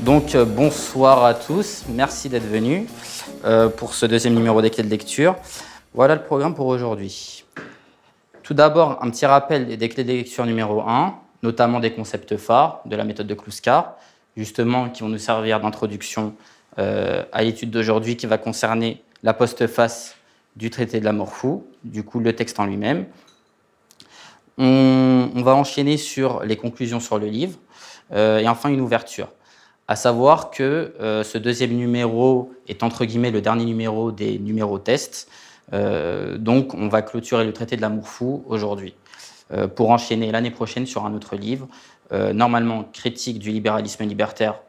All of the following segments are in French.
Donc euh, bonsoir à tous, merci d'être venus euh, pour ce deuxième numéro des clés de lecture. Voilà le programme pour aujourd'hui. Tout d'abord, un petit rappel des clés de lecture numéro 1, notamment des concepts phares de la méthode de Kluskar, justement qui vont nous servir d'introduction euh, à l'étude d'aujourd'hui qui va concerner la postface du traité de l'amour fou, du coup le texte en lui-même. On, va enchaîner sur les conclusions sur le livre et enfin une ouverture à savoir que euh, ce deuxième numéro est entre guillemets le dernier numéro des numéros tests. Euh, donc on va clôturer le traité de l'amour fou aujourd'hui euh, pour enchaîner l'année prochaine sur un autre livre, normalement critique du libéralisme libertaire,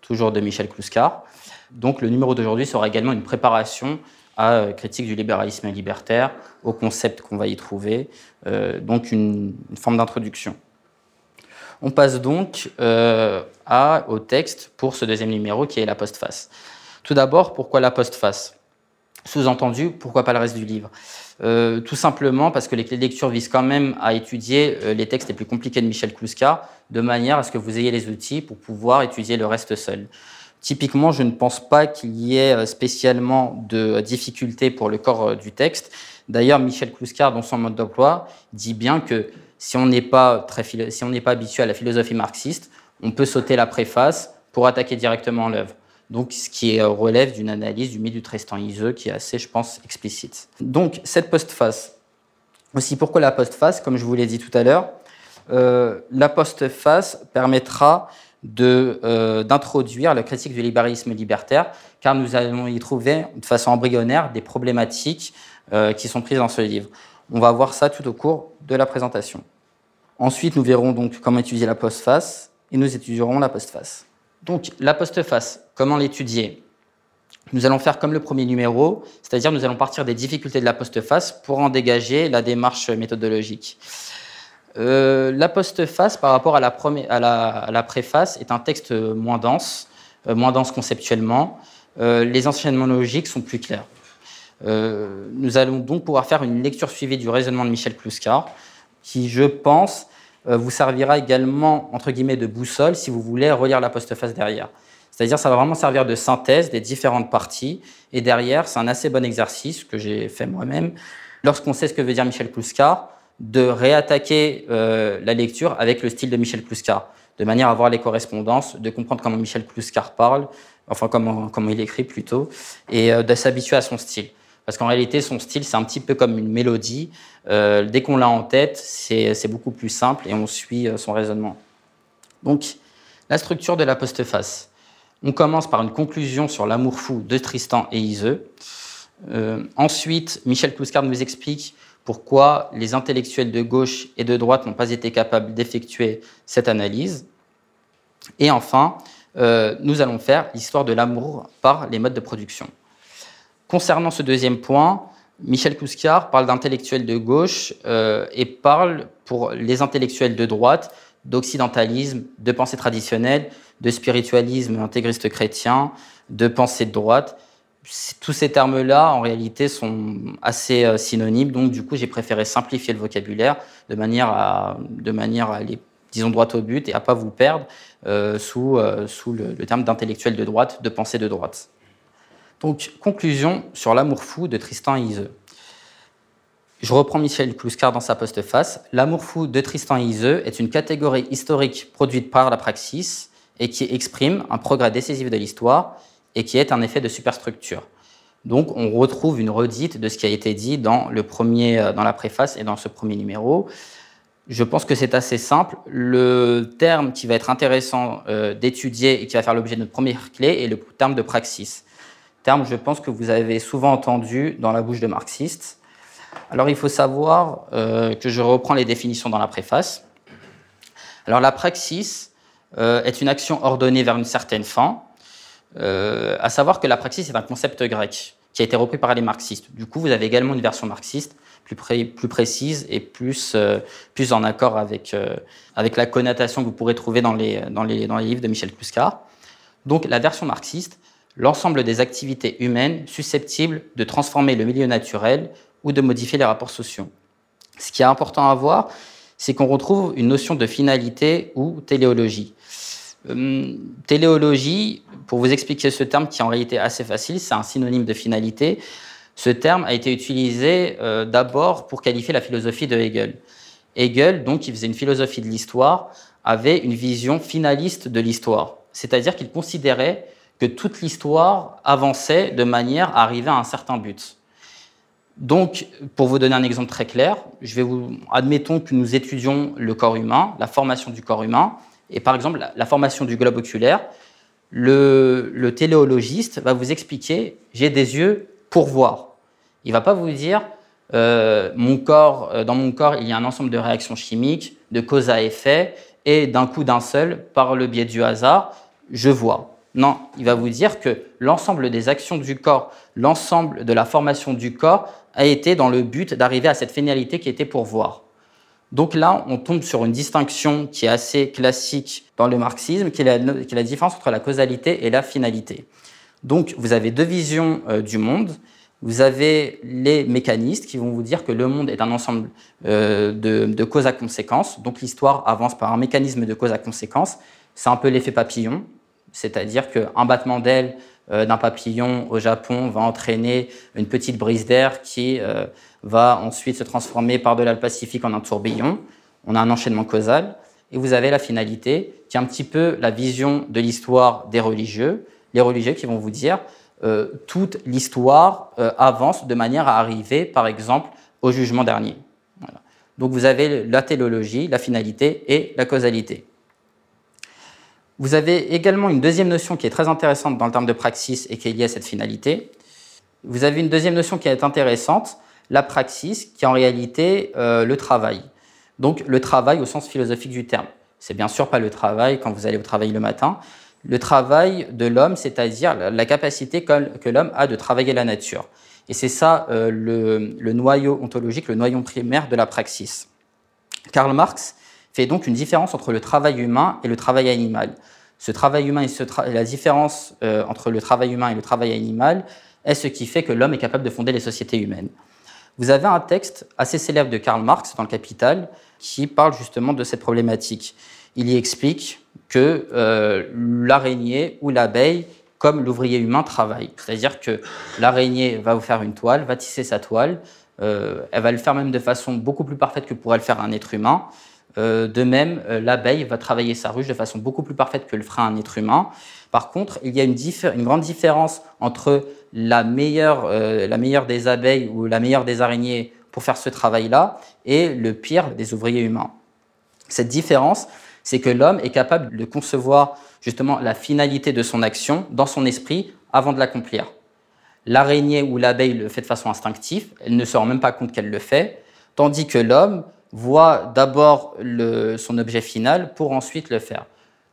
toujours de Michel Kluskar. Donc le numéro d'aujourd'hui sera également une préparation à critique du libéralisme libertaire, au concept qu'on va y trouver, donc une forme d'introduction. On passe donc au texte pour ce deuxième numéro qui est la postface. Tout d'abord, pourquoi la postface? Sous-entendu, pourquoi pas le reste du livre? Euh, Tout simplement parce que les clés de lecture visent quand même à étudier euh, les textes les plus compliqués de Michel Kluska, de manière à ce que vous ayez les outils pour pouvoir étudier le reste seul. Typiquement, je ne pense pas qu'il y ait spécialement de difficultés pour le corps du texte. D'ailleurs, Michel Kluska, dans son mode d'emploi, dit bien que si on n'est pas, si pas habitué à la philosophie marxiste, on peut sauter la préface pour attaquer directement l'œuvre. Donc, ce qui relève d'une analyse du mythe du Tristan Iseux qui est assez, je pense, explicite. Donc, cette postface. Aussi, pourquoi la postface? Comme je vous l'ai dit tout à l'heure, euh, la postface permettra euh, d'introduire la critique du libéralisme libertaire, car nous allons y trouver de façon embryonnaire des problématiques euh, qui sont prises dans ce livre. On va voir ça tout au cours de la présentation. Ensuite, nous verrons donc comment étudier la postface et nous étudierons la postface. Donc, la postface, comment l'étudier? Nous allons faire comme le premier numéro, c'est-à-dire nous allons partir des difficultés de la postface pour en dégager la démarche méthodologique. Euh, la postface, par rapport à la, préface, est un texte moins dense, euh, moins dense conceptuellement. Euh, les enchaînements logiques sont plus clairs. Nous allons donc pouvoir faire une lecture suivie du raisonnement de Michel Kluskar, qui, je pense, vous servira également, entre guillemets, de boussole si vous voulez relire la postface derrière. C'est-à-dire, ça va vraiment servir de synthèse des différentes parties. Et derrière, c'est un assez bon exercice que j'ai fait moi-même, lorsqu'on sait ce que veut dire Michel Kluskar, de réattaquer euh, la lecture avec le style de Michel Kluskar, de manière à voir les correspondances, de comprendre comment Michel Kluskar parle, enfin comment, comment il écrit plutôt, et de s'habituer à son style. Parce qu'en réalité, son style, c'est un petit peu comme une mélodie. Euh, dès qu'on l'a en tête, c'est beaucoup plus simple et on suit euh, son raisonnement. Donc, la structure de la postface. On commence par une conclusion sur l'amour fou de Tristan et Iseux. Euh, ensuite, Michel Kluskard nous explique pourquoi les intellectuels de gauche et de droite n'ont pas été capables d'effectuer cette analyse. Et enfin, nous allons faire l'histoire de l'amour par les modes de production. Concernant ce deuxième point, Michel Kouskiar parle d'intellectuels de gauche euh, et parle pour les intellectuels de droite d'occidentalisme, de pensée traditionnelle, de spiritualisme intégriste chrétien, de pensée de droite. Tous ces termes-là, en réalité, sont assez euh, synonymes. Donc, du coup, j'ai préféré simplifier le vocabulaire de manière à, de manière à aller, disons, droit au but et à pas vous perdre euh, sous, sous le, le terme d'intellectuel de droite, de pensée de droite. Donc, conclusion sur l'amour fou de Tristan et Iseux. Je reprends Michel Kluskar dans sa postface. L'amour fou de Tristan et Iseux est une catégorie historique produite par la praxis et qui exprime un progrès décisif de l'histoire et qui est un effet de superstructure. Donc, on retrouve une redite de ce qui a été dit dans, le premier, euh, dans la préface et dans ce premier numéro. Je pense que c'est assez simple. Le terme qui va être intéressant euh, d'étudier et qui va faire l'objet de notre première clé est le terme de praxis je pense, que vous avez souvent entendu dans la bouche de marxistes. Alors, il faut savoir euh, que je reprends les définitions dans la préface. Alors, la praxis euh, est une action ordonnée vers une certaine fin, euh, à savoir que la praxis est un concept grec qui a été repris par les marxistes. Du coup, vous avez également une version marxiste plus, précise et plus, en accord avec, la connotation que vous pourrez trouver dans les, livres de Michel Kluskar. Donc, la version marxiste l'ensemble des activités humaines susceptibles de transformer le milieu naturel ou de modifier les rapports sociaux. Ce qui est important à voir, c'est qu'on retrouve une notion de finalité ou téléologie. téléologie, pour vous expliquer ce terme qui est en réalité assez facile, c'est un synonyme de finalité. Ce terme a été utilisé d'abord pour qualifier la philosophie de Hegel. Hegel, donc, qui faisait une philosophie de l'histoire, avait une vision finaliste de l'histoire. C'est-à-dire qu'il considérait que toute l'histoire avançait de manière à arriver à un certain but. Donc, pour vous donner un exemple très clair, je vais vous, admettons que nous étudions le corps humain, la formation du corps humain, et par exemple la, formation du globe oculaire. Le, téléologiste va vous expliquer j'ai des yeux pour voir. Il va pas vous dire euh, mon corps, euh, dans mon corps, il y a un ensemble de réactions chimiques, de cause à effet, et d'un coup d'un seul, par le biais du hasard, je vois. Non, il va vous dire que l'ensemble des actions du corps, l'ensemble de la formation du corps a été dans le but d'arriver à cette finalité qui était pour voir. Donc là, on tombe sur une distinction qui est assez classique dans le marxisme, qui est la, différence entre la causalité et la finalité. Donc vous avez deux visions euh, du monde. Vous avez les mécanistes qui vont vous dire que le monde est un ensemble euh, de, de, causes à conséquences. Donc l'histoire avance par un mécanisme de cause à conséquences. C'est un peu l'effet papillon, c'est-à-dire qu'un battement d'aile euh, d'un papillon au Japon va entraîner une petite brise d'air qui euh, va ensuite se transformer par-delà le Pacifique en un tourbillon. On a un enchaînement causal. Et vous avez la finalité, qui est un petit peu la vision de l'histoire des religieux. Les religieux qui vont vous dire euh, toute l'histoire euh, avance de manière à arriver, par exemple, au jugement dernier. Donc vous avez la téléologie, la finalité et la causalité. Vous avez également une deuxième notion qui est très intéressante dans le terme de praxis et qui est liée à cette finalité. Vous avez une deuxième notion qui est intéressante, la praxis, qui est en réalité euh, le travail. Donc le travail au sens philosophique du terme. C'est bien sûr pas le travail quand vous allez au travail le matin, le travail de l'homme, c'est-à-dire la capacité que l'homme a de travailler la nature. Et c'est ça euh, le, noyau ontologique, le noyau primaire de la praxis. Karl Marx fait donc une différence entre le travail humain et le travail animal. Ce travail humain et, la différence euh, entre le travail humain et le travail animal est ce qui fait que l'homme est capable de fonder les sociétés humaines. Vous avez un texte assez célèbre de Karl Marx dans le Capital qui parle justement de cette problématique. Il y explique que euh, l'araignée ou l'abeille, comme l'ouvrier humain, travaille. C'est-à-dire que l'araignée va vous faire une toile, va tisser sa toile, euh, elle va le faire même de façon beaucoup plus parfaite que pourrait le faire un être humain. Euh, de même, l'abeille va travailler sa ruche de façon beaucoup plus parfaite que le ferait un être humain. Par contre, il y a une, grande différence entre meilleure, la meilleure des abeilles ou la meilleure des araignées pour faire ce travail-là et le pire des ouvriers humains. Cette différence, c'est que l'homme est capable de concevoir justement la finalité de son action dans son esprit avant de l'accomplir. L'araignée ou l'abeille le fait de façon instinctive, elle ne se rend même pas compte qu'elle le fait, tandis que l'homme voit d'abord son objet final pour ensuite le faire.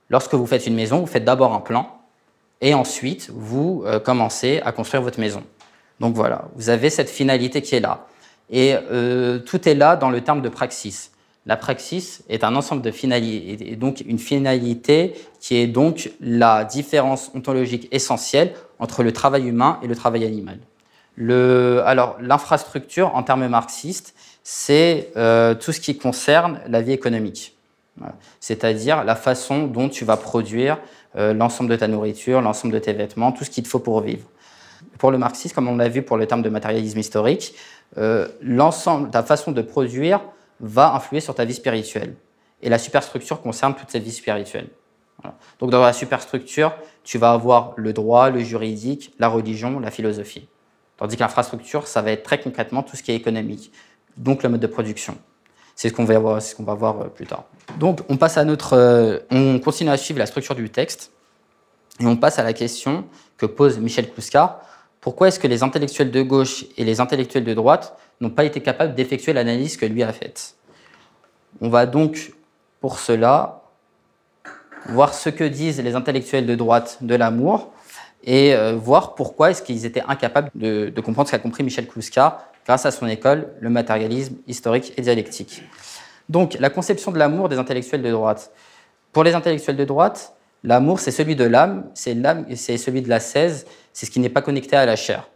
Lorsque vous faites une maison, vous faites d'abord un plan et ensuite vous euh, commencez à construire votre maison. Donc voilà, vous avez cette finalité qui est là. Et euh, tout est là dans le terme de praxis. La praxis est un ensemble de finalités, et donc une finalité qui est donc la différence ontologique essentielle entre le travail humain et le travail animal. Le, alors, l'infrastructure, en termes marxistes, c'est euh, tout ce qui concerne la vie économique. C'est-à-dire la façon dont tu vas produire euh, l'ensemble de ta nourriture, l'ensemble de tes vêtements, tout ce qu'il te faut pour vivre. Pour le marxisme, comme on l'a vu pour le terme de matérialisme historique, euh, l'ensemble, ta façon de produire va influer sur ta vie spirituelle. Et la superstructure concerne toute cette vie spirituelle. Donc dans la superstructure, tu vas avoir le droit, le juridique, la religion, la philosophie. Tandis que l'infrastructure, ça va être très concrètement tout ce qui est économique, donc le mode de production. C'est ce qu'on va voir, euh, plus tard. Donc on passe à notre, euh, on continue à suivre la structure du texte et on passe à la question que pose Michel Kouska. Pourquoi est-ce que les intellectuels de gauche et les intellectuels de droite n'ont pas été capables d'effectuer l'analyse que lui a faite? On va donc, pour cela, voir ce que disent les intellectuels de droite de l'amour et euh, voir pourquoi est-ce qu'ils étaient incapables de, comprendre ce qu'a compris Michel Kluska grâce à son école, le matérialisme historique et dialectique. Donc, la conception de l'amour des intellectuels de droite. Pour les intellectuels de droite, l'amour, c'est celui de l'âme, c'est celui de la 16, c'est ce qui n'est pas connecté à la chair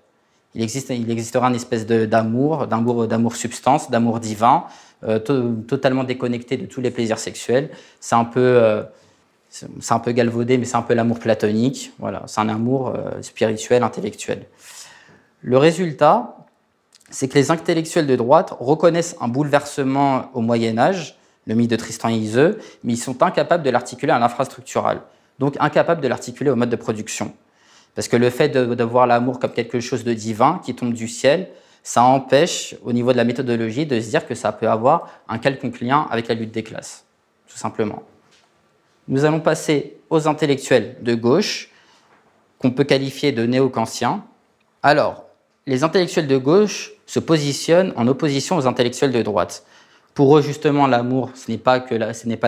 il, existe, il existera une espèce d'amour, d'amour, d'amour substance, d'amour divin, euh, totalement déconnecté de tous les plaisirs sexuels. C'est un peu, euh, C'est un peu galvaudé, mais c'est un peu l'amour platonique. Voilà, c'est un amour euh, spirituel, intellectuel. Le résultat, c'est que les intellectuels de droite reconnaissent un bouleversement au Moyen Âge, le mythe de Tristan et Iseux, mais ils sont incapables de l'articuler à l'infrastructural, donc incapables de l'articuler au mode de production. Parce que le fait de, de voir l'amour comme quelque chose de divin qui tombe du ciel, ça empêche, au niveau de la méthodologie, de se dire que ça peut avoir un quelconque lien avec la lutte des classes, tout simplement. Nous allons passer aux intellectuels de gauche, qu'on peut qualifier de néo-kantiens. Alors, les intellectuels de gauche se positionnent en opposition aux intellectuels de droite. Pour eux, justement, l'amour, ce n'est pas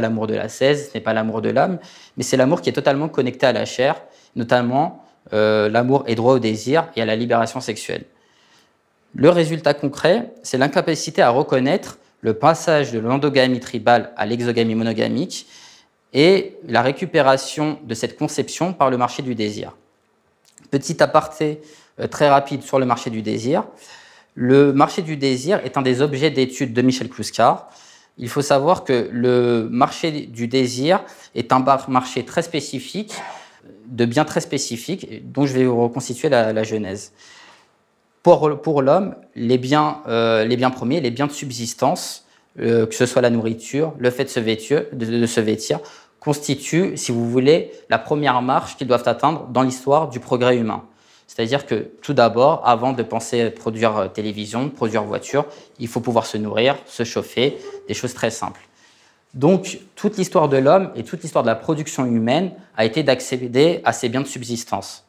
l'amour de la 16, ce n'est pas l'amour de l'âme, mais c'est l'amour qui est totalement connecté à la chair, notamment euh, l'amour est droit au désir et à la libération sexuelle. Le résultat concret, c'est l'incapacité à reconnaître le passage de l'endogamie tribale à l'exogamie monogamique et la récupération de cette conception par le marché du désir. Petit aparté euh, très rapide sur le marché du désir. Le marché du désir est un des objets d'étude de Michel Kluskar. Il faut savoir que le marché du désir est un marché très spécifique, de biens très spécifiques, dont je vais vous reconstituer la genèse. Pour, l'homme, euh, les biens premiers, les biens de subsistance, euh, que ce soit la nourriture, le fait de, se vêtir, constituent, si vous voulez, la première marche qu'ils doivent atteindre dans l'histoire du progrès humain. C'est-à-dire que tout d'abord, avant de penser produire euh, télévision, produire voiture, il faut pouvoir se nourrir, se chauffer, des choses très simples. Donc, toute l'histoire de l'homme et toute l'histoire de la production humaine a été d'accéder à ces biens de subsistance.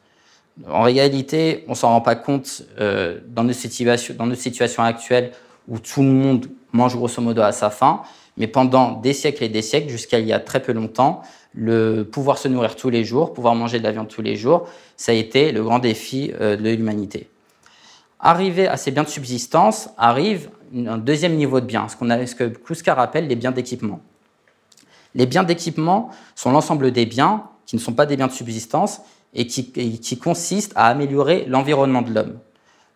En réalité, on s'en rend pas compte euh, dans, nos situations, dans nos situations actuelles où tout le monde mange grosso modo à sa faim, mais pendant des siècles et des siècles, jusqu'à il y a très peu longtemps, le pouvoir se nourrir tous les jours, pouvoir manger de la viande tous les jours, ça a été le grand défi euh, de l'humanité. Arriver à ces biens de subsistance arrive un deuxième niveau de biens, ce, ce que Kluskar appelle les biens d'équipement. Les biens d'équipement sont l'ensemble des biens qui ne sont pas des biens de subsistance et qui, consiste à améliorer l'environnement de l'homme.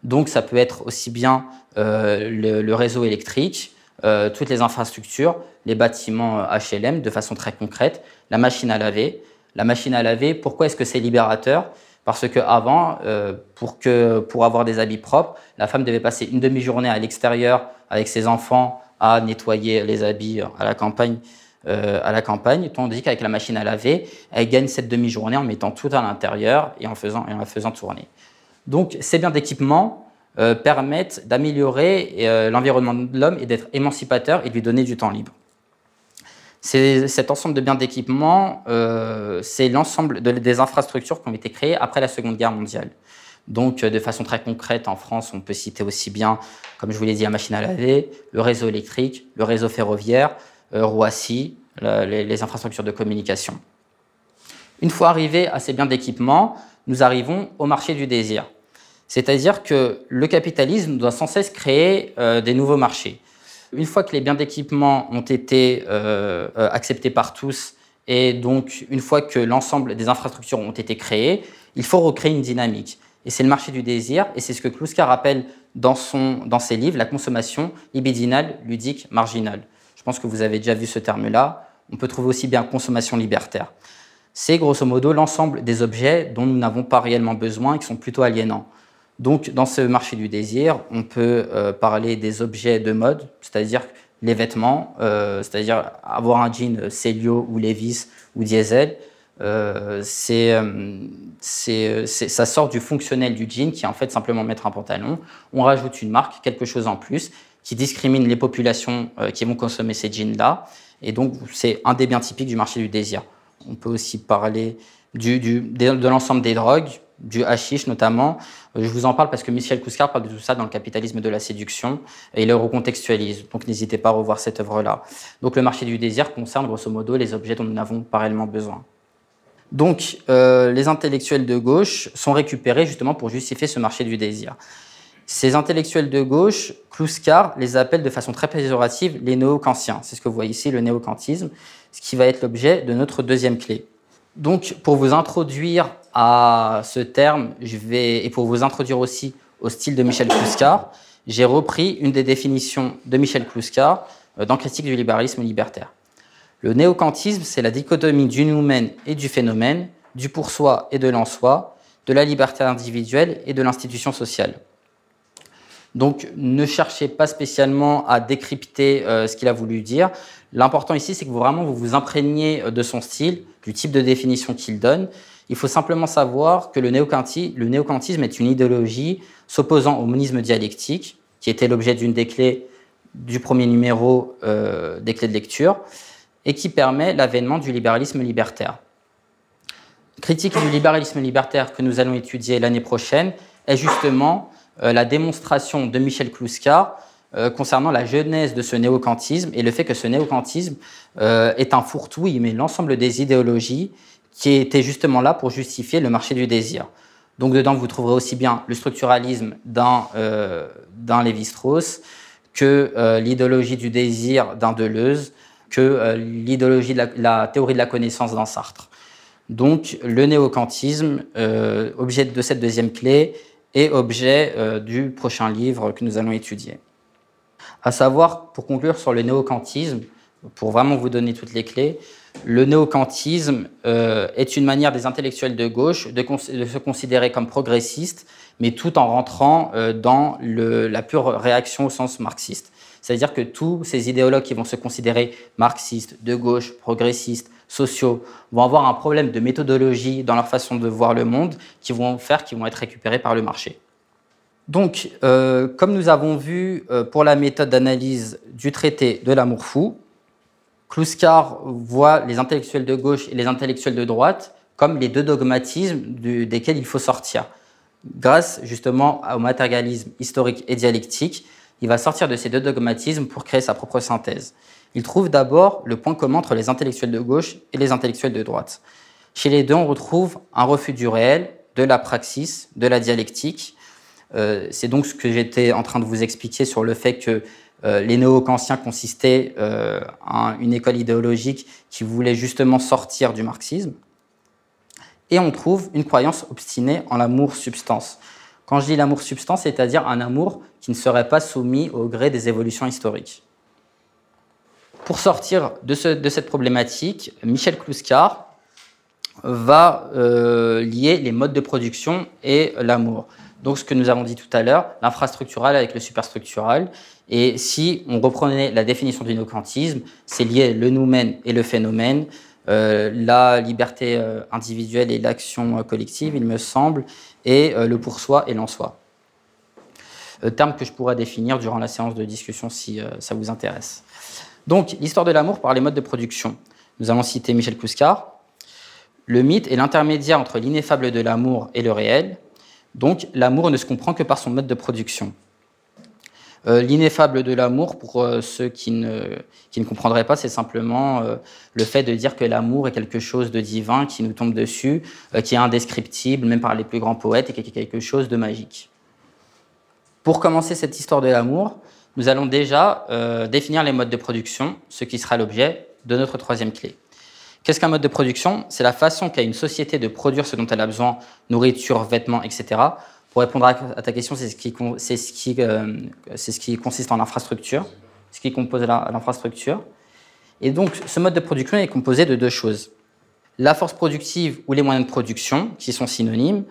Donc ça peut être aussi bien euh, le, réseau électrique, euh, toutes les infrastructures, les bâtiments HLM de façon très concrète, la machine à laver. La machine à laver, pourquoi est-ce que c'est libérateur? Parce qu'avant, euh, pour, pour avoir des habits propres, la femme devait passer une demi-journée à l'extérieur avec ses enfants à nettoyer les habits à la campagne euh, à la campagne, tandis qu'avec la machine à laver, elle gagne cette demi-journée en mettant tout à l'intérieur et en faisant, et en la faisant tourner. Donc ces biens d'équipement euh, permettent d'améliorer euh, l'environnement de l'homme et d'être émancipateur et de lui donner du temps libre. Cet ensemble de biens d'équipement, c'est l'ensemble des infrastructures qui ont été créées après la Seconde Guerre mondiale. Donc, de façon très concrète, en France, on peut citer aussi bien, comme je vous l'ai dit, la machine à laver, le réseau électrique, le réseau ferroviaire, euh, Roissy, les, infrastructures de communication. Une fois arrivés à ces biens d'équipement, nous arrivons au marché du désir. C'est-à-dire que le capitalisme doit sans cesse créer euh, des nouveaux marchés. Une fois que les biens d'équipement ont été euh, acceptés par tous et donc une fois que l'ensemble des infrastructures ont été créées, il faut recréer une dynamique. Et c'est le marché du désir, et c'est ce que Kluska rappelle dans, son, dans ses livres, la consommation libidinale, ludique, marginale. Je pense que vous avez déjà vu ce terme-là. On peut trouver aussi bien consommation libertaire. C'est grosso modo l'ensemble des objets dont nous n'avons pas réellement besoin et qui sont plutôt aliénants. Donc, dans ce marché du désir, on peut euh, parler des objets de mode, c'est-à-dire les vêtements, euh, c'est-à-dire avoir un jean Celio ou Levis ou Diesel. Euh, c'est, ça sort du fonctionnel du jean qui est en fait simplement mettre un pantalon. On rajoute une marque, quelque chose en plus qui discrimine les populations euh, qui vont consommer ces jeans-là. Et donc, c'est un des biens typiques du marché du désir. On peut aussi parler du, de l'ensemble des drogues, du hashish notamment. Euh, je vous en parle parce que Michel Kouskar parle de tout ça dans le capitalisme de la séduction et il le recontextualise. Donc n'hésitez pas à revoir cette œuvre-là. Donc le marché du désir concerne grosso modo les objets dont nous n'avons pas réellement besoin. Donc euh, les intellectuels de gauche sont récupérés justement pour justifier ce marché du désir. Ces intellectuels de gauche, Kluskar les appelle de façon très péjorative les néo-kantiens. C'est ce que vous voyez ici, le néo-kantisme, ce qui va être l'objet de notre deuxième clé. Donc, pour vous introduire à ce terme, et pour vous introduire aussi au style de Michel Kluskar, j'ai repris une des définitions de Michel Kluskar euh, dans Critique du libéralisme libertaire. Le néocantisme, c'est la dichotomie du noumen et du phénomène, du pour soi et de l'en soi, de la liberté individuelle et de l'institution sociale. Donc ne cherchez pas spécialement à décrypter euh, ce qu'il a voulu dire. L'important ici, c'est que vous, vraiment vous vous imprégniez euh, de son style, du type de définition qu'il donne. Il faut simplement savoir que le, néocantisme est une idéologie s'opposant au monisme dialectique, qui était l'objet d'une des clés du premier numéro euh, des clés de lecture, et qui permet l'avènement du libéralisme libertaire. Critique du libéralisme libertaire que nous allons étudier l'année prochaine est justement la démonstration de Michel Kluska euh, concernant la genèse de ce néocantisme et le fait que ce néocantisme euh, est un fourre-tout, il met l'ensemble des idéologies qui étaient justement là pour justifier le marché du désir. Donc dedans, vous trouverez aussi bien le structuralisme d'un Lévi-Strauss que l'idéologie du désir d'un Deleuze, que l'idéologie de la, la, théorie de la connaissance d'un Sartre. Donc le néocantisme, euh, objet de cette deuxième clé, est objet euh, du prochain livre que nous allons étudier. À savoir, pour conclure sur le néocantisme, pour vraiment vous donner toutes les clés, le néocantisme euh, est une manière des intellectuels de gauche de, se considérer comme progressistes, mais tout en rentrant dans la pure réaction au sens marxiste. C'est-à-dire que tous ces idéologues qui vont se considérer marxistes, de gauche, progressistes, sociaux, vont avoir un problème de méthodologie dans leur façon de voir le monde qui vont faire qu'ils vont être récupérés par le marché. Donc, euh, comme nous avons vu euh, pour la méthode d'analyse du traité de l'amour fou, Kluskar voit les intellectuels de gauche et les intellectuels de droite comme les deux dogmatismes desquels il faut sortir. Grâce justement au matérialisme historique et dialectique, il va sortir de ces deux dogmatismes pour créer sa propre synthèse. Il trouve d'abord le point commun entre les intellectuels de gauche et les intellectuels de droite. Chez les deux, on retrouve un refus du réel, de la praxis, de la dialectique. Euh, c'est donc ce que j'étais en train de vous expliquer sur le fait que euh, les néo-kantiens consistaient euh, en une école idéologique qui voulait justement sortir du marxisme. Et on trouve une croyance obstinée en l'amour-substance. Quand je dis l'amour-substance, c'est-à-dire un amour qui ne serait pas soumis au gré des évolutions historiques. Pour sortir de, cette problématique, Michel Kluskar va euh, lier les modes de production et l'amour. Donc ce que nous avons dit tout à l'heure, l'infrastructural avec le superstructural. Et si on reprenait la définition du néocantisme, c'est lié le noumen et le phénomène, euh, la liberté euh, individuelle et l'action collective, il me semble, et le pour soi et l'en soi. terme que je pourrais définir durant la séance de discussion si ça vous intéresse. Donc, l'histoire de l'amour par les modes de production. Nous allons citer Michel Kouskar. Le mythe est l'intermédiaire entre l'ineffable de l'amour et le réel. Donc, l'amour ne se comprend que par son mode de production. Euh, l'ineffable de l'amour, pour euh, ceux qui ne, qui ne, comprendraient pas, c'est simplement euh, le fait de dire que l'amour est quelque chose de divin qui nous tombe dessus, qui est indescriptible, même par les plus grands poètes, et qui est quelque chose de magique. Pour commencer cette histoire de l'amour, nous allons déjà euh, définir les modes de production, ce qui sera l'objet de notre troisième clé. Qu'est-ce qu'un mode de production? C'est la façon qu'a une société de produire ce dont elle a besoin, nourriture, vêtements, etc. Pour répondre à ta question, c'est ce, qui, euh, ce qui consiste en infrastructure, ce qui compose l'infrastructure. Et donc, ce mode de production est composé de deux choses. La force productive ou les moyens de production, qui sont synonymes,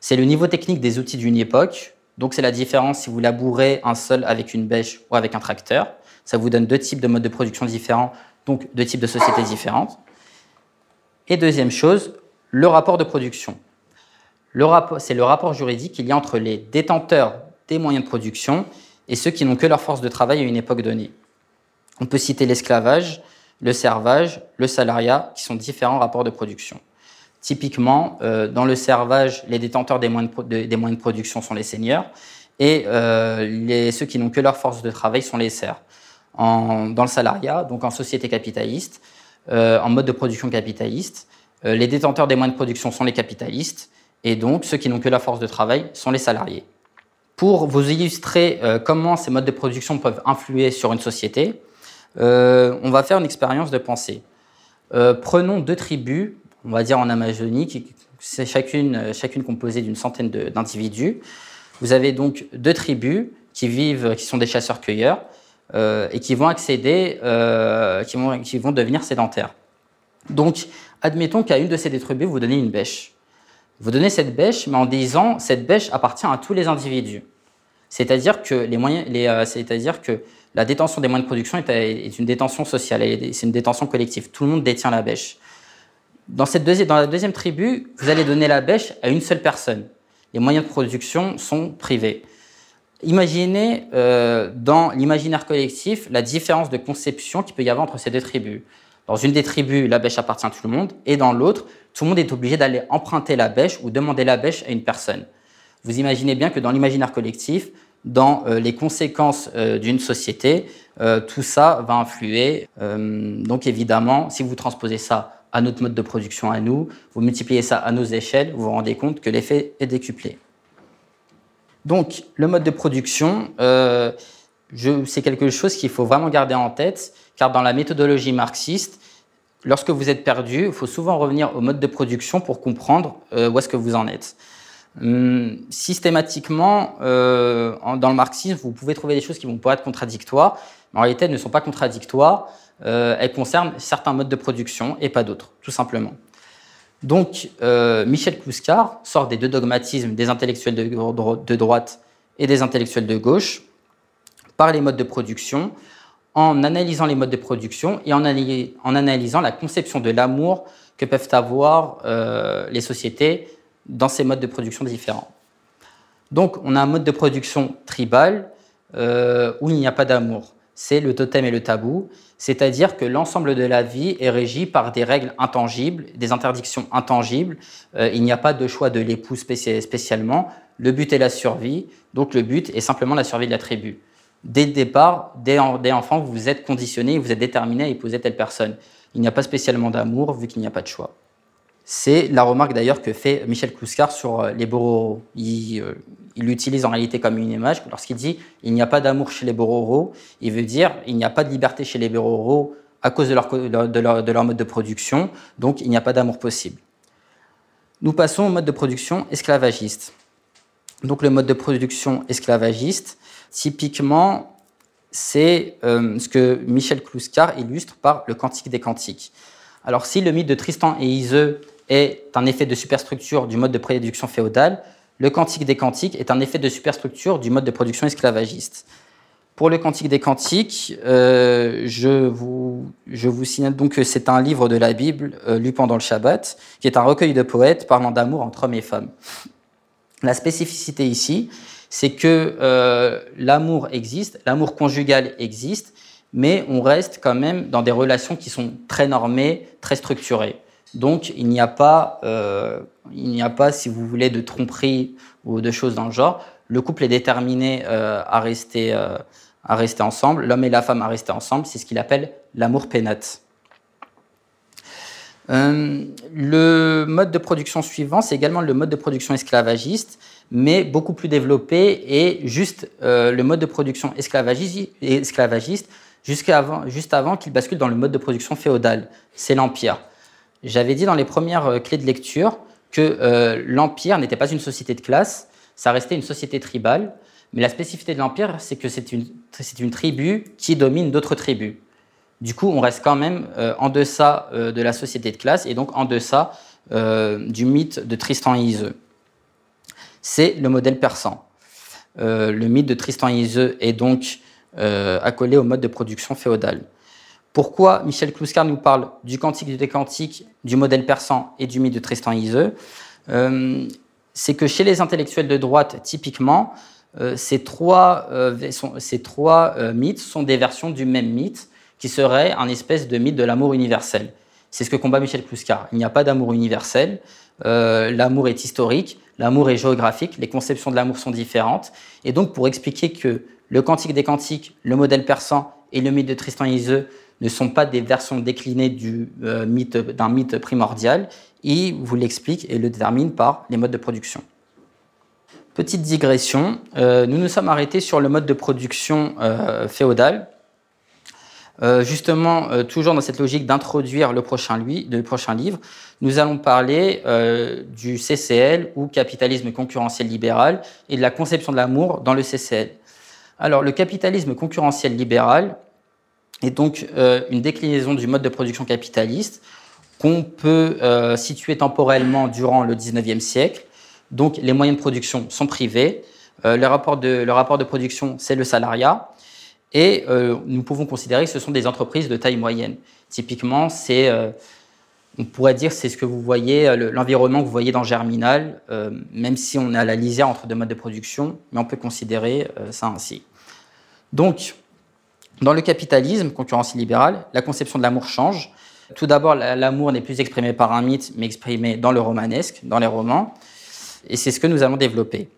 c'est le niveau technique des outils d'une époque, donc c'est la différence si vous labourez un sol avec une bêche ou avec un tracteur. Ça vous donne deux types de modes de production différents, donc deux types de sociétés différentes. Et deuxième chose, le rapport de production. C'est le rapport juridique qu'il y a entre les détenteurs des moyens de production et ceux qui n'ont que leur force de travail à une époque donnée. On peut citer l'esclavage, le servage, le salariat, qui sont différents rapports de production. Typiquement, euh, dans le servage, les détenteurs des moyens de, production sont les seigneurs et euh, ceux qui n'ont que leur force de travail sont les serfs. dans le salariat, donc en société capitaliste, euh, en mode de production capitaliste, les détenteurs des moyens de production sont les capitalistes et donc ceux qui n'ont que leur force de travail sont les salariés. Pour vous illustrer comment ces modes de production peuvent influer sur une société, on va faire une expérience de pensée. prenons deux tribus on va dire en Amazonie, c'est chacune, chacune composée d'une centaine d'individus. Vous avez donc deux tribus qui vivent, qui sont des chasseurs-cueilleurs. et qui vont accéder, qui, vont, qui vont devenir sédentaires. Donc, admettons qu'à une de ces deux tribus, vous donnez une bêche. Vous donnez cette bêche, mais en disant cette bêche appartient à tous les individus. C'est-à-dire que les c'est-à-dire que la détention des moyens de production est, une détention sociale, c'est une détention collective. Tout le monde détient la bêche. Dans, cette deuxième, la deuxième tribu, vous allez donner la bêche à une seule personne. Les moyens de production sont privés. Imaginez euh, dans l'imaginaire collectif la différence de conception qu'il peut y avoir entre ces deux tribus. Dans une des tribus, la bêche appartient à tout le monde, et dans l'autre, tout le monde est obligé d'aller emprunter la bêche ou demander la bêche à une personne. Vous imaginez bien que dans l'imaginaire collectif, dans euh, les conséquences euh, d'une société, tout ça va influer. donc évidemment, si vous transposez ça à notre mode de production à nous, vous multipliez ça à nos échelles, vous vous rendez compte que l'effet est décuplé. Donc le mode de production, c'est quelque chose qu'il faut vraiment garder en tête, car dans la méthodologie marxiste, lorsque vous êtes perdu, il faut souvent revenir au mode de production pour comprendre où est-ce que vous en êtes. Hum, systématiquement, euh, dans le marxisme, vous pouvez trouver des choses qui vont pouvoir être contradictoires, mais en réalité, elles ne sont pas contradictoires. Euh, elles concernent certains modes de production et pas d'autres, tout simplement. Donc, euh, Michel Kouskar sort des deux dogmatismes des intellectuels de, droite et des intellectuels de gauche par les modes de production, en analysant les modes de production et en, analysant la conception de l'amour que peuvent avoir les sociétés dans ces modes de production différents. Donc, on a un mode de production tribal euh, où il n'y a pas d'amour. C'est le totem et le tabou, c'est-à-dire que l'ensemble de la vie est régi par des règles intangibles, des interdictions intangibles. Euh, il n'y a pas de choix de l'époux spécialement. Le but est la survie, donc le but est simplement la survie de la tribu. Dès le départ, dès, dès enfant, vous êtes conditionné, vous êtes déterminé à épouser telle personne. Il n'y a pas spécialement d'amour vu qu'il n'y a pas de choix. C'est la remarque d'ailleurs que fait Michel Kouskar sur euh, les bororos. Euh, il l'utilise en réalité comme une image. Lorsqu'il dit il n'y a pas d'amour chez les bororos, il veut dire il n'y a pas de liberté chez les bororos à cause de leur, de leur mode de production, donc il n'y a pas d'amour possible. Nous passons au mode de production esclavagiste. Donc le mode de production esclavagiste, typiquement, c'est euh, ce que Michel Kouskar illustre par le Cantique des Cantiques. Alors si le mythe de Tristan et Iseux est un effet de superstructure du mode de production féodal, le Cantique des Cantiques est un effet de superstructure du mode de production esclavagiste. Pour le Cantique des Cantiques, euh, je, vous, signale donc que c'est un livre de la Bible euh, lu pendant le Shabbat, qui est un recueil de poètes parlant d'amour entre hommes et femmes. La spécificité ici, c'est que euh, l'amour existe, l'amour conjugal existe, mais on reste quand même dans des relations qui sont très normées, très structurées. Donc, il n'y a pas, euh, il n'y a pas, si vous voulez, de tromperie ou de choses dans le genre. Le couple est déterminé euh, à rester, euh, à rester ensemble. L'homme et la femme à rester ensemble. C'est ce qu'il appelle l'amour pénate. le mode de production suivant, c'est également le mode de production esclavagiste, mais beaucoup plus développé et juste le mode de production esclavagiste, juste avant qu'il bascule dans le mode de production féodal. C'est l'Empire. J'avais dit dans les premières euh, clés de lecture que euh, l'Empire n'était pas une société de classe, ça restait une société tribale, mais la spécificité de l'Empire, c'est que c'est une, tribu qui domine d'autres tribus. Du coup, on reste quand même euh, en deçà de la société de classe et donc en deçà du mythe de Tristan et Iseux. C'est le modèle persan. le mythe de Tristan et Iseux est donc accolé au mode de production féodal. Pourquoi Michel Kluskar nous parle du cantique des cantiques, du modèle persan et du mythe de Tristan Iseux euh, C'est que chez les intellectuels de droite, typiquement, euh, ces trois, euh, mythes sont des versions du même mythe qui serait un espèce de mythe de l'amour universel. C'est ce que combat Michel Kluskar. Il n'y a pas d'amour universel. l'amour est historique, l'amour est géographique, les conceptions de l'amour sont différentes. Et donc, pour expliquer que le Cantique des Cantiques, le modèle persan et le mythe de Tristan Iseux ne sont pas des versions déclinées euh, d'un mythe primordial. Il vous l'explique et le détermine par les modes de production. Petite digression, euh, nous nous sommes arrêtés sur le mode de production euh, féodal. justement, toujours dans cette logique d'introduire le prochain livre, nous allons parler du CCL ou capitalisme concurrentiel libéral et de la conception de l'amour dans le CCL. Alors, le capitalisme concurrentiel libéral est donc euh, une déclinaison du mode de production capitaliste qu'on peut euh, situer temporellement durant le 19e siècle. Donc, les moyens de production sont privés. Euh, le, rapport de, le rapport de production, c'est le salariat. Et nous pouvons considérer que ce sont des entreprises de taille moyenne. Typiquement, c'est on pourrait dire c'est ce que vous voyez, euh, l'environnement que vous voyez dans Germinal, euh, même si on est à la lisière entre deux modes de production, mais on peut considérer euh, ça ainsi. Donc, dans le capitalisme concurrentiel libéral, la conception de l'amour change. Tout d'abord, l'amour n'est plus exprimé par un mythe, mais exprimé dans le romanesque, dans les romans, et c'est ce que nous allons développer.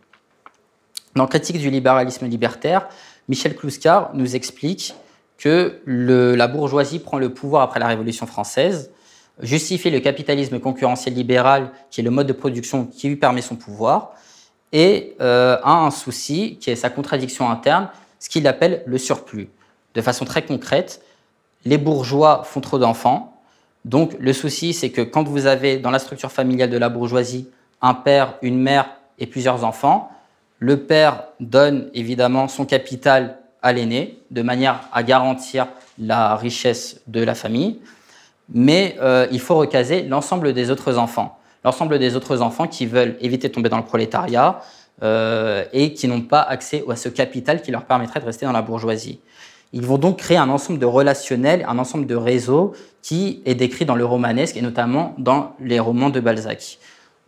Dans Critique du libéralisme libertaire, Michel Kluskar nous explique que la bourgeoisie prend le pouvoir après la Révolution française, justifier le capitalisme concurrentiel libéral, qui est le mode de production qui lui permet son pouvoir, et euh, a un souci, qui est sa contradiction interne, ce qu'il appelle le surplus. De façon très concrète, les bourgeois font trop d'enfants. Donc le souci, c'est que quand vous avez dans la structure familiale de la bourgeoisie un père, une mère et plusieurs enfants, le père donne évidemment son capital à l'aîné de manière à garantir la richesse de la famille mais euh, il faut recaser l'ensemble des autres enfants. L'ensemble des autres enfants qui veulent éviter de tomber dans le prolétariat euh, et qui n'ont pas accès à ce capital qui leur permettrait de rester dans la bourgeoisie. Ils vont donc créer un ensemble de relationnels, un ensemble de réseaux qui est décrit dans le romanesque et notamment dans les romans de Balzac.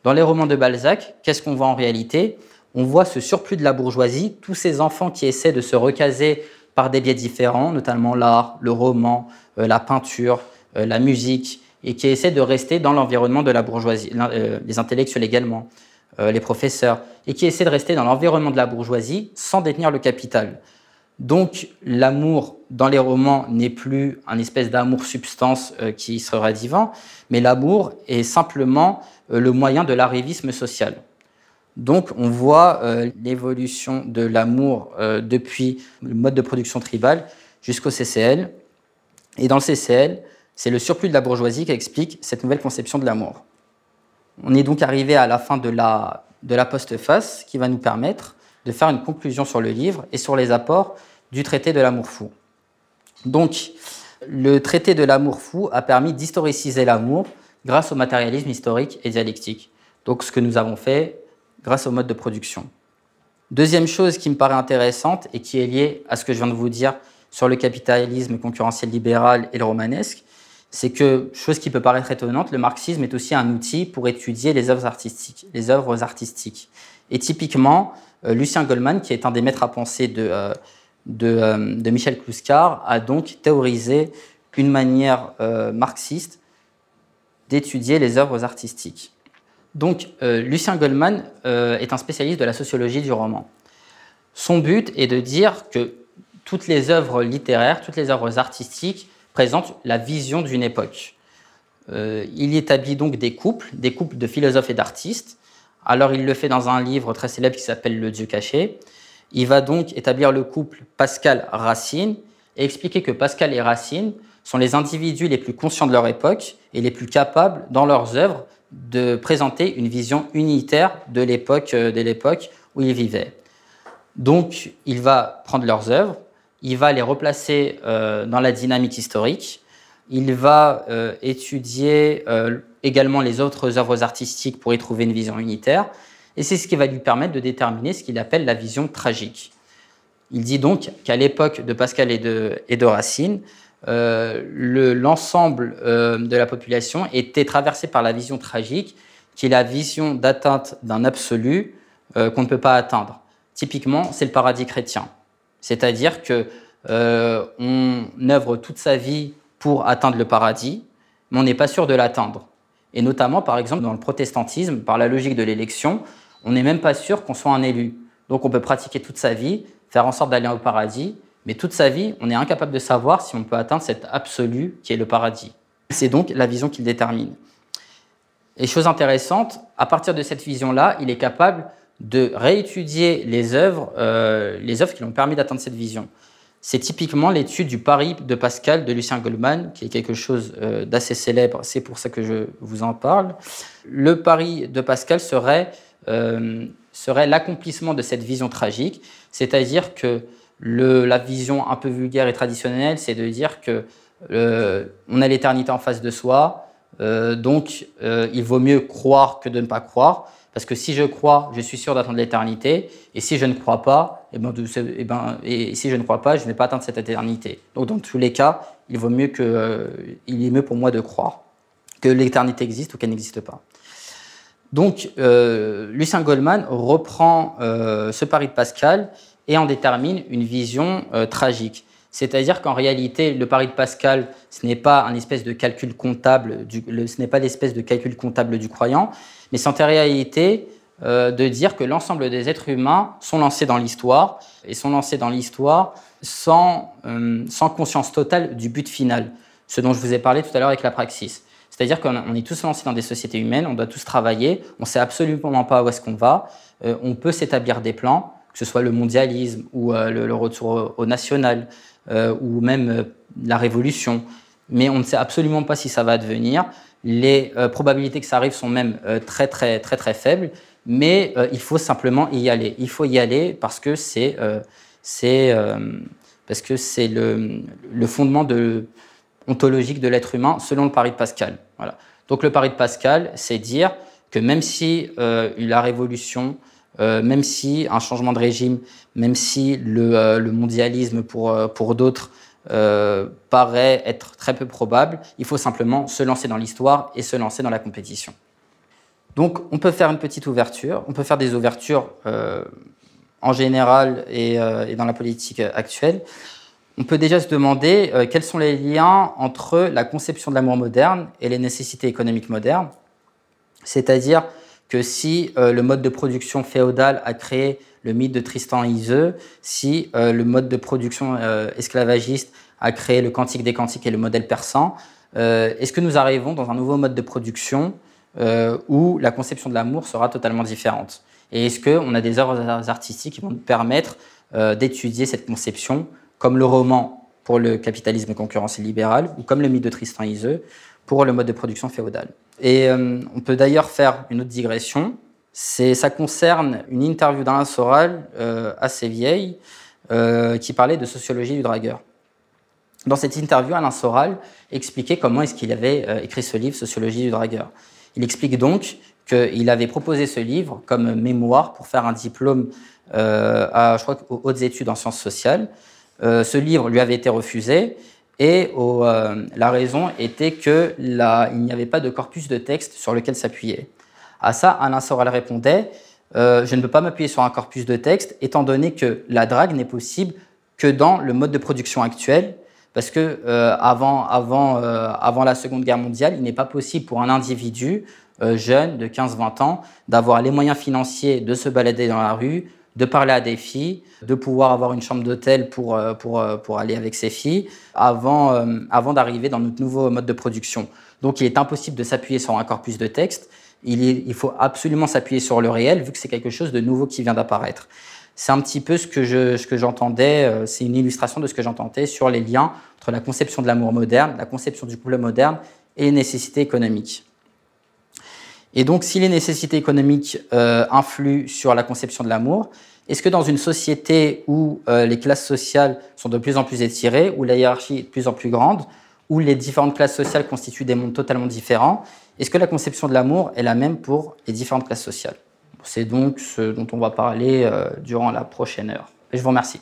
Dans les romans de Balzac, qu'est-ce qu'on voit en réalité? On voit ce surplus de la bourgeoisie, tous ces enfants qui essaient de se recaser par des biais différents, notamment l'art, le roman, euh, la peinture, euh, la musique, et qui essaie de rester dans l'environnement de la bourgeoisie, euh, les intellectuels également, les professeurs, et qui essaie de rester dans l'environnement de la bourgeoisie sans détenir le capital. Donc l'amour dans les romans n'est plus un espèce d'amour substance qui serait divin, mais l'amour est simplement le moyen de l'arrivisme social. Donc on voit l'évolution de l'amour depuis le mode de production tribal jusqu'au CCL. Et dans le CCL, c'est le surplus de la bourgeoisie qui explique cette nouvelle conception de l'amour. On est donc arrivé à la fin de la, de la postface qui va nous permettre de faire une conclusion sur le livre et sur les apports du traité de l'amour fou. Donc, le traité de l'amour fou a permis d'historiciser l'amour grâce au matérialisme historique et dialectique. Donc, ce que nous avons fait grâce au mode de production. Deuxième chose qui me paraît intéressante et qui est liée à ce que je viens de vous dire sur le capitalisme concurrentiel libéral et le romanesque, c'est que, chose qui peut paraître étonnante, le marxisme est aussi un outil pour étudier les œuvres artistiques. Les œuvres artistiques. Et typiquement, Lucien Goldman, qui est un des maîtres à penser de, euh, euh, Michel Kluskar, a donc théorisé une manière marxiste d'étudier les œuvres artistiques. Donc, Lucien Goldman est un spécialiste de la sociologie du roman. Son but est de dire que toutes les œuvres littéraires, toutes les œuvres artistiques présente la vision d'une époque. Euh, il établit donc des couples, des couples de philosophes et d'artistes. Alors il le fait dans un livre très célèbre qui s'appelle Le Dieu caché. Il va donc établir le couple Pascal-Racine et expliquer que Pascal et Racine sont les individus les plus conscients de leur époque et les plus capables, dans leurs œuvres, de présenter une vision unitaire de l'époque, euh, de l'époque où ils vivaient. Donc, il va prendre leurs œuvres, il va les replacer euh, dans la dynamique historique. Il va euh, étudier euh, également les autres œuvres artistiques pour y trouver une vision unitaire. Et c'est ce qui va lui permettre de déterminer ce qu'il appelle la vision tragique. Il dit donc qu'à l'époque de Pascal et de, Racine, l'ensemble de la population était traversé par la vision tragique, qui est la vision d'atteinte d'un absolu qu'on ne peut pas atteindre. Typiquement, c'est le paradis chrétien. C'est-à-dire que euh, on œuvre toute sa vie pour atteindre le paradis, mais on n'est pas sûr de l'atteindre. Et notamment, par exemple, dans le protestantisme, par la logique de l'élection, on n'est même pas sûr qu'on soit un élu. Donc on peut pratiquer toute sa vie, faire en sorte d'aller au paradis, mais toute sa vie, on est incapable de savoir si on peut atteindre cet absolu qui est le paradis. C'est donc la vision qu'il détermine. Et chose intéressante, à partir de cette vision-là, il est capable de réétudier les œuvres, euh, les œuvres qui l'ont permis d'atteindre cette vision. C'est typiquement l'étude du Paris de Pascal de Lucien Goldman, qui est quelque chose euh, d'assez célèbre, c'est pour ça que je vous en parle. Le Paris de Pascal serait, euh, serait l'accomplissement de cette vision tragique, c'est-à-dire que la vision un peu vulgaire et traditionnelle, c'est de dire que on a l'éternité en face de soi, donc il vaut mieux croire que de ne pas croire. Parce que si je crois, je suis sûr d'attendre l'éternité, et si je ne crois pas, et, eh ben, eh ben, et si je ne crois pas, je vais pas atteindre cette éternité. Donc dans tous les cas, il vaut mieux que, euh, il est mieux pour moi de croire que l'éternité existe ou qu'elle n'existe pas. Donc euh, Lucien Goldman reprend euh, ce pari de Pascal et en détermine une vision tragique. C'est-à-dire qu'en réalité, le pari de Pascal, ce n'est pas un espèce de calcul comptable, ce n'est pas l'espèce de calcul comptable du croyant, mais c'est en réalité euh, de dire que l'ensemble des êtres humains sont lancés dans l'histoire et sont lancés dans l'histoire sans, euh, sans conscience totale du but final, ce dont je vous ai parlé tout à l'heure avec la praxis. C'est-à-dire qu'on est tous lancés dans des sociétés humaines, on doit tous travailler, on ne sait absolument pas où est-ce qu'on va, euh, on peut s'établir des plans, que ce soit le mondialisme ou le, retour au, national, ou même la révolution, mais on ne sait absolument pas si ça va devenir. Les euh, probabilités que ça arrive sont même euh, très très très très faibles, mais euh, il faut simplement y aller. Il faut y aller parce que c'est c'est parce le, le, fondement de, ontologique de l'être humain selon le pari de Pascal. Voilà. Donc le pari de Pascal, c'est dire que même si la révolution, même si un changement de régime, même si le, le mondialisme pour, pour d'autres euh, paraît être très peu probable. Il faut simplement se lancer dans l'histoire et se lancer dans la compétition. Donc on peut faire une petite ouverture, on peut faire des ouvertures euh, en général euh, et, dans la politique actuelle. On peut déjà se demander quels sont les liens entre la conception de l'amour moderne et les nécessités économiques modernes. C'est-à-dire que si le mode de production féodal a créé le mythe de Tristan et Iseux, si euh, le mode de production euh, esclavagiste a créé le quantique des quantiques et le modèle persan, euh, est-ce que nous arrivons dans un nouveau mode de production où la conception de l'amour sera totalement différente? Et est-ce qu'on a des œuvres artistiques qui vont nous permettre d'étudier cette conception, comme le roman pour le capitalisme concurrentiel libéral, ou comme le mythe de Tristan et Iseux pour le mode de production féodal? Et on peut d'ailleurs faire une autre digression ça concerne une interview d'Alain Soral euh, assez vieille euh, qui parlait de sociologie du dragueur. Dans cette interview, Alain Soral expliquait comment est-ce qu'il avait euh, écrit ce livre, Sociologie du dragueur. Il explique donc qu'il avait proposé ce livre comme mémoire pour faire un diplôme à, je crois, aux hautes études en sciences sociales. ce livre lui avait été refusé et la raison était qu'il n'y avait pas de corpus de texte sur lequel s'appuyer. À ça, Alain Soral répondait euh, Je ne peux pas m'appuyer sur un corpus de texte, étant donné que la drague n'est possible que dans le mode de production actuel, parce que euh, avant, euh, avant la Seconde Guerre mondiale, il n'est pas possible pour un individu jeune de 15-20 ans d'avoir les moyens financiers de se balader dans la rue, de parler à des filles, de pouvoir avoir une chambre d'hôtel pour, pour, pour aller avec ses filles, avant, avant d'arriver dans notre nouveau mode de production. Donc il est impossible de s'appuyer sur un corpus de texte il, faut absolument s'appuyer sur le réel, vu que c'est quelque chose de nouveau qui vient d'apparaître. C'est un petit peu ce que, j'entendais, euh, c'est une illustration de ce que j'entendais sur les liens entre la conception de l'amour moderne, la conception du couple moderne et les nécessités économiques. Et donc, si les nécessités économiques euh, influent sur la conception de l'amour, est-ce que dans une société où euh, les classes sociales sont de plus en plus étirées, où la hiérarchie est de plus en plus grande, où les différentes classes sociales constituent des mondes totalement différents, est-ce que la conception de l'amour est la même pour les différentes classes sociales? C'est donc ce dont on va parler euh, durant la prochaine heure. je vous remercie.